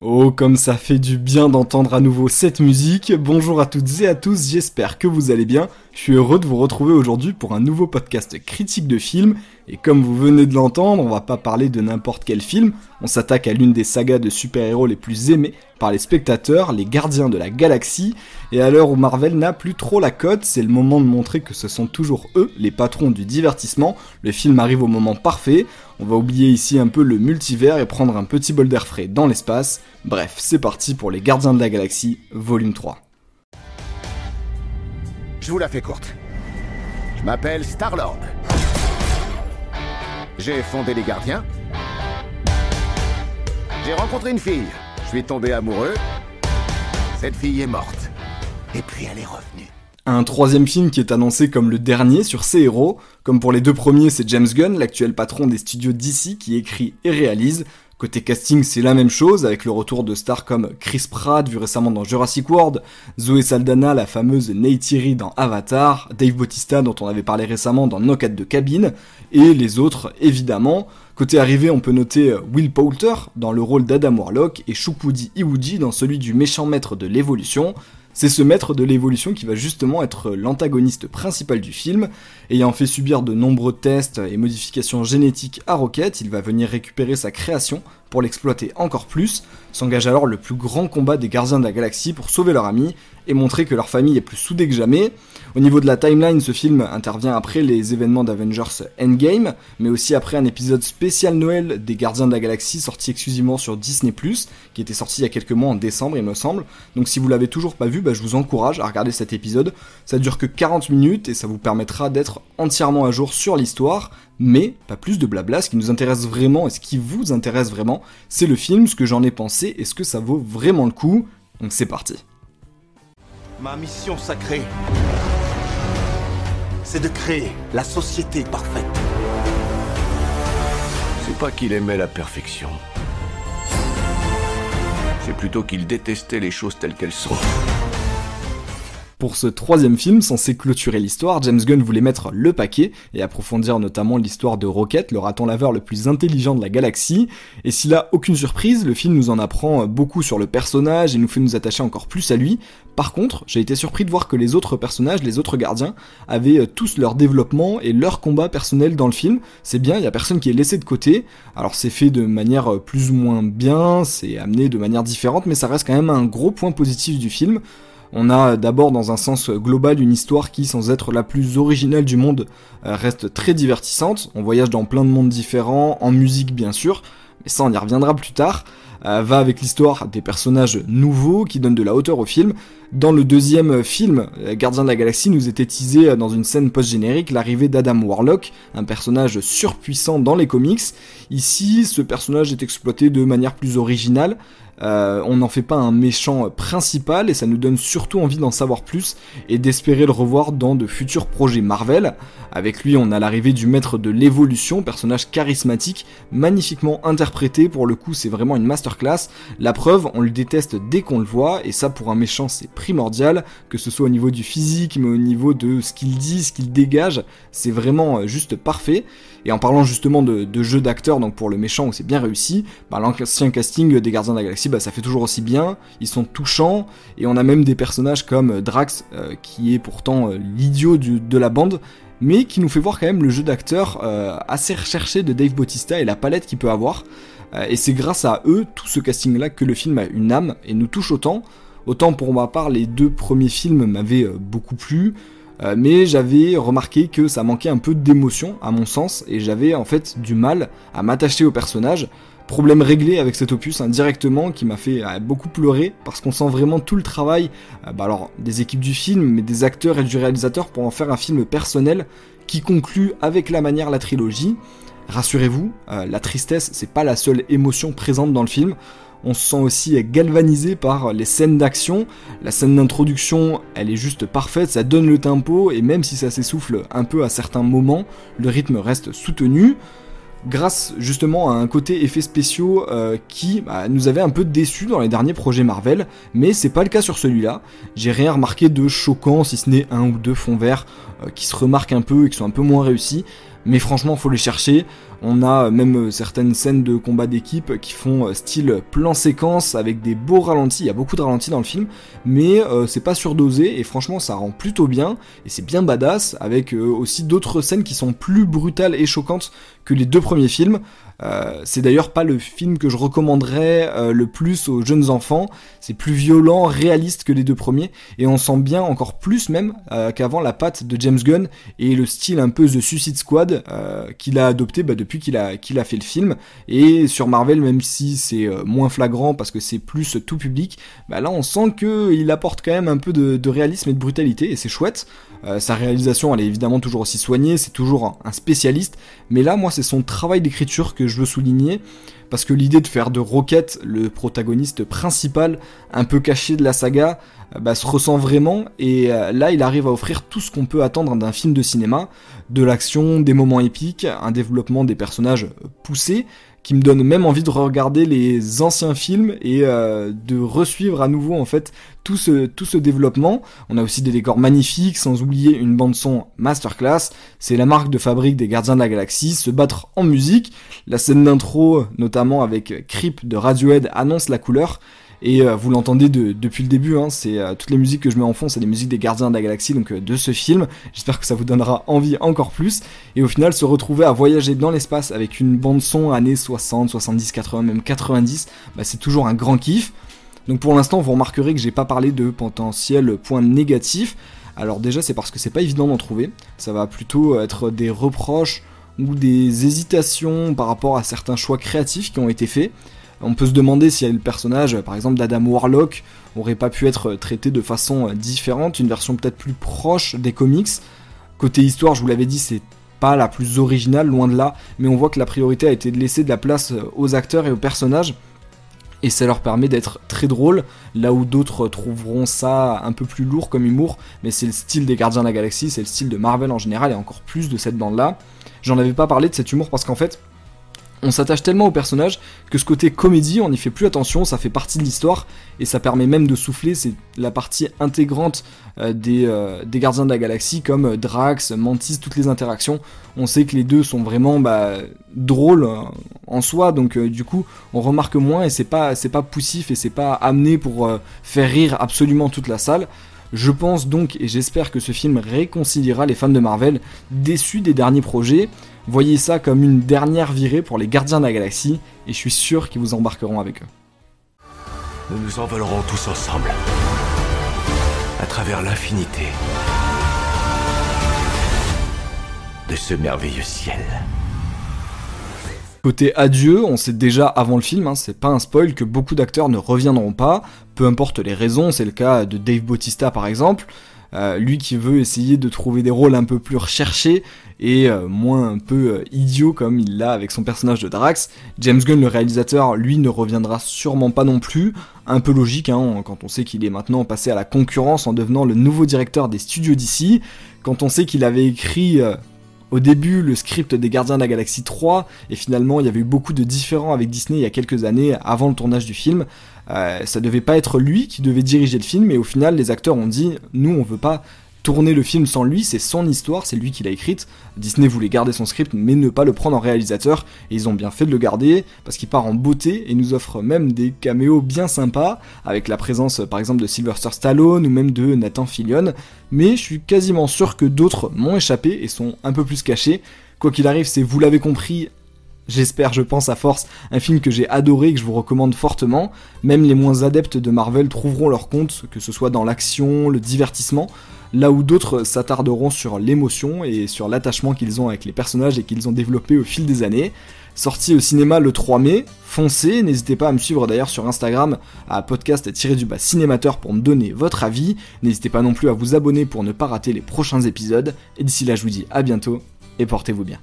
Oh, comme ça fait du bien d'entendre à nouveau cette musique. Bonjour à toutes et à tous, j'espère que vous allez bien. Je suis heureux de vous retrouver aujourd'hui pour un nouveau podcast critique de film. Et comme vous venez de l'entendre, on va pas parler de n'importe quel film. On s'attaque à l'une des sagas de super-héros les plus aimées par les spectateurs, les gardiens de la galaxie. Et à l'heure où Marvel n'a plus trop la cote, c'est le moment de montrer que ce sont toujours eux les patrons du divertissement. Le film arrive au moment parfait. On va oublier ici un peu le multivers et prendre un petit bol d'air frais dans l'espace. Bref, c'est parti pour les gardiens de la galaxie, volume 3. Je vous la fais courte. Je m'appelle Star-Lord. J'ai fondé les gardiens. J'ai rencontré une fille. Je suis tombé amoureux. Cette fille est morte. Et puis elle est revenue. Un troisième film qui est annoncé comme le dernier sur ces héros. Comme pour les deux premiers, c'est James Gunn, l'actuel patron des studios DC, qui écrit et réalise. Côté casting, c'est la même chose, avec le retour de stars comme Chris Pratt, vu récemment dans Jurassic World, Zoé Saldana, la fameuse Neytiri dans Avatar, Dave Bautista, dont on avait parlé récemment dans Knockout de cabine, et les autres, évidemment. Côté arrivé, on peut noter euh, Will Poulter dans le rôle d'Adam Warlock et Shukpudi Iwuji dans celui du méchant maître de l'évolution. C'est ce maître de l'évolution qui va justement être l'antagoniste principal du film. Ayant fait subir de nombreux tests et modifications génétiques à Rocket, il va venir récupérer sa création pour l'exploiter encore plus. S'engage alors le plus grand combat des gardiens de la galaxie pour sauver leur ami et montrer que leur famille est plus soudée que jamais. Au niveau de la timeline, ce film intervient après les événements d'Avengers Endgame, mais aussi après un épisode spécial Noël des Gardiens de la Galaxie sorti exclusivement sur Disney+, qui était sorti il y a quelques mois en décembre il me semble. Donc si vous l'avez toujours pas vu, bah, je vous encourage à regarder cet épisode. Ça dure que 40 minutes et ça vous permettra d'être entièrement à jour sur l'histoire, mais pas plus de blabla. Ce qui nous intéresse vraiment et ce qui vous intéresse vraiment, c'est le film, ce que j'en ai pensé et ce que ça vaut vraiment le coup? Donc c'est parti. Ma mission sacrée, c'est de créer la société parfaite. C'est pas qu'il aimait la perfection. C'est plutôt qu'il détestait les choses telles qu'elles sont. Pour ce troisième film, censé clôturer l'histoire, James Gunn voulait mettre le paquet et approfondir notamment l'histoire de Rocket, le raton laveur le plus intelligent de la galaxie. Et s'il a aucune surprise, le film nous en apprend beaucoup sur le personnage et nous fait nous attacher encore plus à lui. Par contre, j'ai été surpris de voir que les autres personnages, les autres gardiens, avaient tous leur développement et leur combat personnel dans le film. C'est bien, il y a personne qui est laissé de côté. Alors c'est fait de manière plus ou moins bien, c'est amené de manière différente, mais ça reste quand même un gros point positif du film. On a d'abord dans un sens global une histoire qui, sans être la plus originale du monde, euh, reste très divertissante. On voyage dans plein de mondes différents, en musique bien sûr, mais ça on y reviendra plus tard. Euh, va avec l'histoire des personnages nouveaux qui donnent de la hauteur au film. Dans le deuxième film, euh, Gardien de la Galaxie nous était teasé dans une scène post-générique l'arrivée d'Adam Warlock, un personnage surpuissant dans les comics. Ici, ce personnage est exploité de manière plus originale, euh, on n'en fait pas un méchant principal et ça nous donne surtout envie d'en savoir plus et d'espérer le revoir dans de futurs projets Marvel. Avec lui, on a l'arrivée du maître de l'évolution, personnage charismatique, magnifiquement interprété. Pour le coup, c'est vraiment une masterclass. La preuve, on le déteste dès qu'on le voit et ça, pour un méchant, c'est primordial. Que ce soit au niveau du physique, mais au niveau de ce qu'il dit, ce qu'il dégage, c'est vraiment euh, juste parfait. Et en parlant justement de, jeu d'acteur, donc pour le méchant où c'est bien réussi, bah, l'ancien casting des Gardiens de la Galaxie, bah, ça fait toujours aussi bien. Ils sont touchants et on a même des personnages comme Drax, euh, qui est pourtant euh, l'idiot de la bande, mais qui nous fait voir quand même le jeu d'acteur euh, assez recherché de Dave Bautista et la palette qu'il peut avoir. et c'est grâce à eux, tout ce casting-là, que le film a une âme et nous touche autant. Autant pour ma part, les deux premiers films m'avaient beaucoup plu. Euh, mais j'avais remarqué que ça manquait un peu d'émotion à mon sens et j'avais en fait du mal à m'attacher au personnage. Problème réglé avec cet opus indirectement hein, qui m'a fait euh, beaucoup pleurer parce qu'on sent vraiment tout le travail euh, bah alors, des équipes du film mais des acteurs et du réalisateur pour en faire un film personnel qui conclut avec la manière la trilogie. Rassurez-vous, la tristesse c'est pas la seule émotion présente dans le film. On se sent aussi galvanisé par les scènes d'action. La scène d'introduction, elle est juste parfaite, ça donne le tempo, et même si ça s'essouffle un peu à certains moments, le rythme reste soutenu grâce justement à un côté effets spéciaux euh, qui bah, nous avait un peu déçus dans les derniers projets Marvel, mais c'est pas le cas sur celui-là. J'ai rien remarqué de choquant, si ce n'est un ou deux fonds verts euh, qui se remarquent un peu et qui sont un peu moins réussis. Mais franchement, faut les chercher. On a même certaines scènes de combat d'équipe qui font style plan séquence avec des beaux ralentis. Il y a beaucoup de ralentis dans le film, mais c'est pas surdosé et franchement ça rend plutôt bien et c'est bien badass avec aussi d'autres scènes qui sont plus brutales et choquantes que les deux premiers films. Euh, c'est d'ailleurs pas le film que je recommanderais euh, le plus aux jeunes enfants. C'est plus violent, réaliste que les deux premiers, et on sent bien encore plus même euh, qu'avant la patte de James Gunn et le style un peu The Suicide Squad qu'il a adopté bah, depuis qu'il a, qu'il a fait le film. Et sur Marvel, même si c'est moins flagrant parce que c'est plus tout public, bah là on sent qu'il apporte quand même un peu de, de réalisme et de brutalité, et c'est chouette. Sa réalisation, elle est évidemment toujours aussi soignée, c'est toujours un spécialiste, mais là, moi, c'est son travail d'écriture que je veux souligner, parce que l'idée de faire de Rocket le protagoniste principal, un peu caché de la saga, euh, bah, se ressent vraiment, et euh, là, il arrive à offrir tout ce qu'on peut attendre d'un film de cinéma, de l'action, des moments épiques, un développement des personnages poussés, qui me donne même envie de regarder les anciens films et euh, de resuivre à nouveau en fait tout ce, tout ce développement. On a aussi des décors magnifiques, sans oublier une bande son masterclass. C'est la marque de fabrique des Gardiens de la Galaxie, se battre en musique. La scène d'intro, notamment avec Creep de Radiohead, annonce la couleur. Et euh, vous l'entendez depuis le début, hein, c'est euh, toutes les musiques que je mets en fond, c'est des musiques des Gardiens de la Galaxie, donc euh, de ce film. J'espère que ça vous donnera envie encore plus. Et au final, se retrouver à voyager dans l'espace avec une bande son années 60, 70, 80, même 90, bah, c'est toujours un grand kiff. Donc pour l'instant, vous remarquerez que j'ai pas parlé de potentiels points négatifs. Alors déjà, c'est parce que c'est pas évident d'en trouver. Ça va plutôt être des reproches ou des hésitations par rapport à certains choix créatifs qui ont été faits. On peut se demander si le personnage, par exemple d'Adam Warlock, aurait pas pu être traité de façon différente, une version peut-être plus proche des comics. Côté histoire, je vous l'avais dit, c'est pas la plus originale, loin de là, mais on voit que la priorité a été de laisser de la place aux acteurs et aux personnages, et ça leur permet d'être très drôles, là où d'autres trouveront ça un peu plus lourd comme humour, mais c'est le style des Gardiens de la Galaxie, c'est le style de Marvel en général, et encore plus de cette bande-là. J'en avais pas parlé de cet humour parce qu'en fait, on s'attache tellement au personnage que ce côté comédie, on n'y fait plus attention, ça fait partie de l'histoire et ça permet même de souffler, c'est la partie intégrante euh, euh, des, Gardiens de la Galaxie comme euh, Drax, Mantis, toutes les interactions. On sait que les deux sont vraiment bah, drôles en soi, donc du coup on remarque moins et c'est pas, c'est pas poussif et c'est pas amené pour faire rire absolument toute la salle. Je pense donc et j'espère que ce film réconciliera les fans de Marvel déçus des derniers projets. Voyez ça comme une dernière virée pour les gardiens de la galaxie et je suis sûr qu'ils vous embarqueront avec eux. Nous nous envolerons tous ensemble à travers l'infinité de ce merveilleux ciel. Côté adieu, on sait déjà avant le film, hein, c'est pas un spoil que beaucoup d'acteurs ne reviendront pas, peu importe les raisons, c'est le cas de Dave Bautista par exemple, euh, lui qui veut essayer de trouver des rôles un peu plus recherchés et euh, moins un peu euh, idiot comme il l'a avec son personnage de Drax. James Gunn, le réalisateur, lui ne reviendra sûrement pas non plus. Un peu logique hein, quand on sait qu'il est maintenant passé à la concurrence en devenant le nouveau directeur des studios d'ici. Quand on sait qu'il avait écrit au début le script des Gardiens de la Galaxie 3 et finalement il y avait eu beaucoup de différends avec Disney il y a quelques années avant le tournage du film. Euh, ça devait pas être lui qui devait diriger le film et au final les acteurs ont dit nous on veut pas tourner le film sans lui, c'est son histoire, c'est lui qui l'a écrite. Disney voulait garder son script mais ne pas le prendre en réalisateur et ils ont bien fait de le garder parce qu'il part en beauté et nous offre même des caméos bien sympas avec la présence par exemple de Sylvester Stallone ou même de Nathan Fillion. Mais je suis quasiment sûr que d'autres m'ont échappé et sont un peu plus cachés. Quoi qu'il arrive, c'est vous l'avez compris, j'espère, je pense à force, un film que j'ai adoré et que je vous recommande fortement. Même les moins adeptes de Marvel trouveront leur compte, que ce soit dans l'action, le divertissement là où d'autres s'attarderont sur l'émotion et sur l'attachement qu'ils ont avec les personnages et qu'ils ont développé au fil des années. Sorti au cinéma le 3 mai, foncez, n'hésitez pas à me suivre d'ailleurs sur Instagram à podcast-du-bas cinémateur pour me donner votre avis, n'hésitez pas non plus à vous abonner pour ne pas rater les prochains épisodes, et d'ici là je vous dis à bientôt, et portez-vous bien.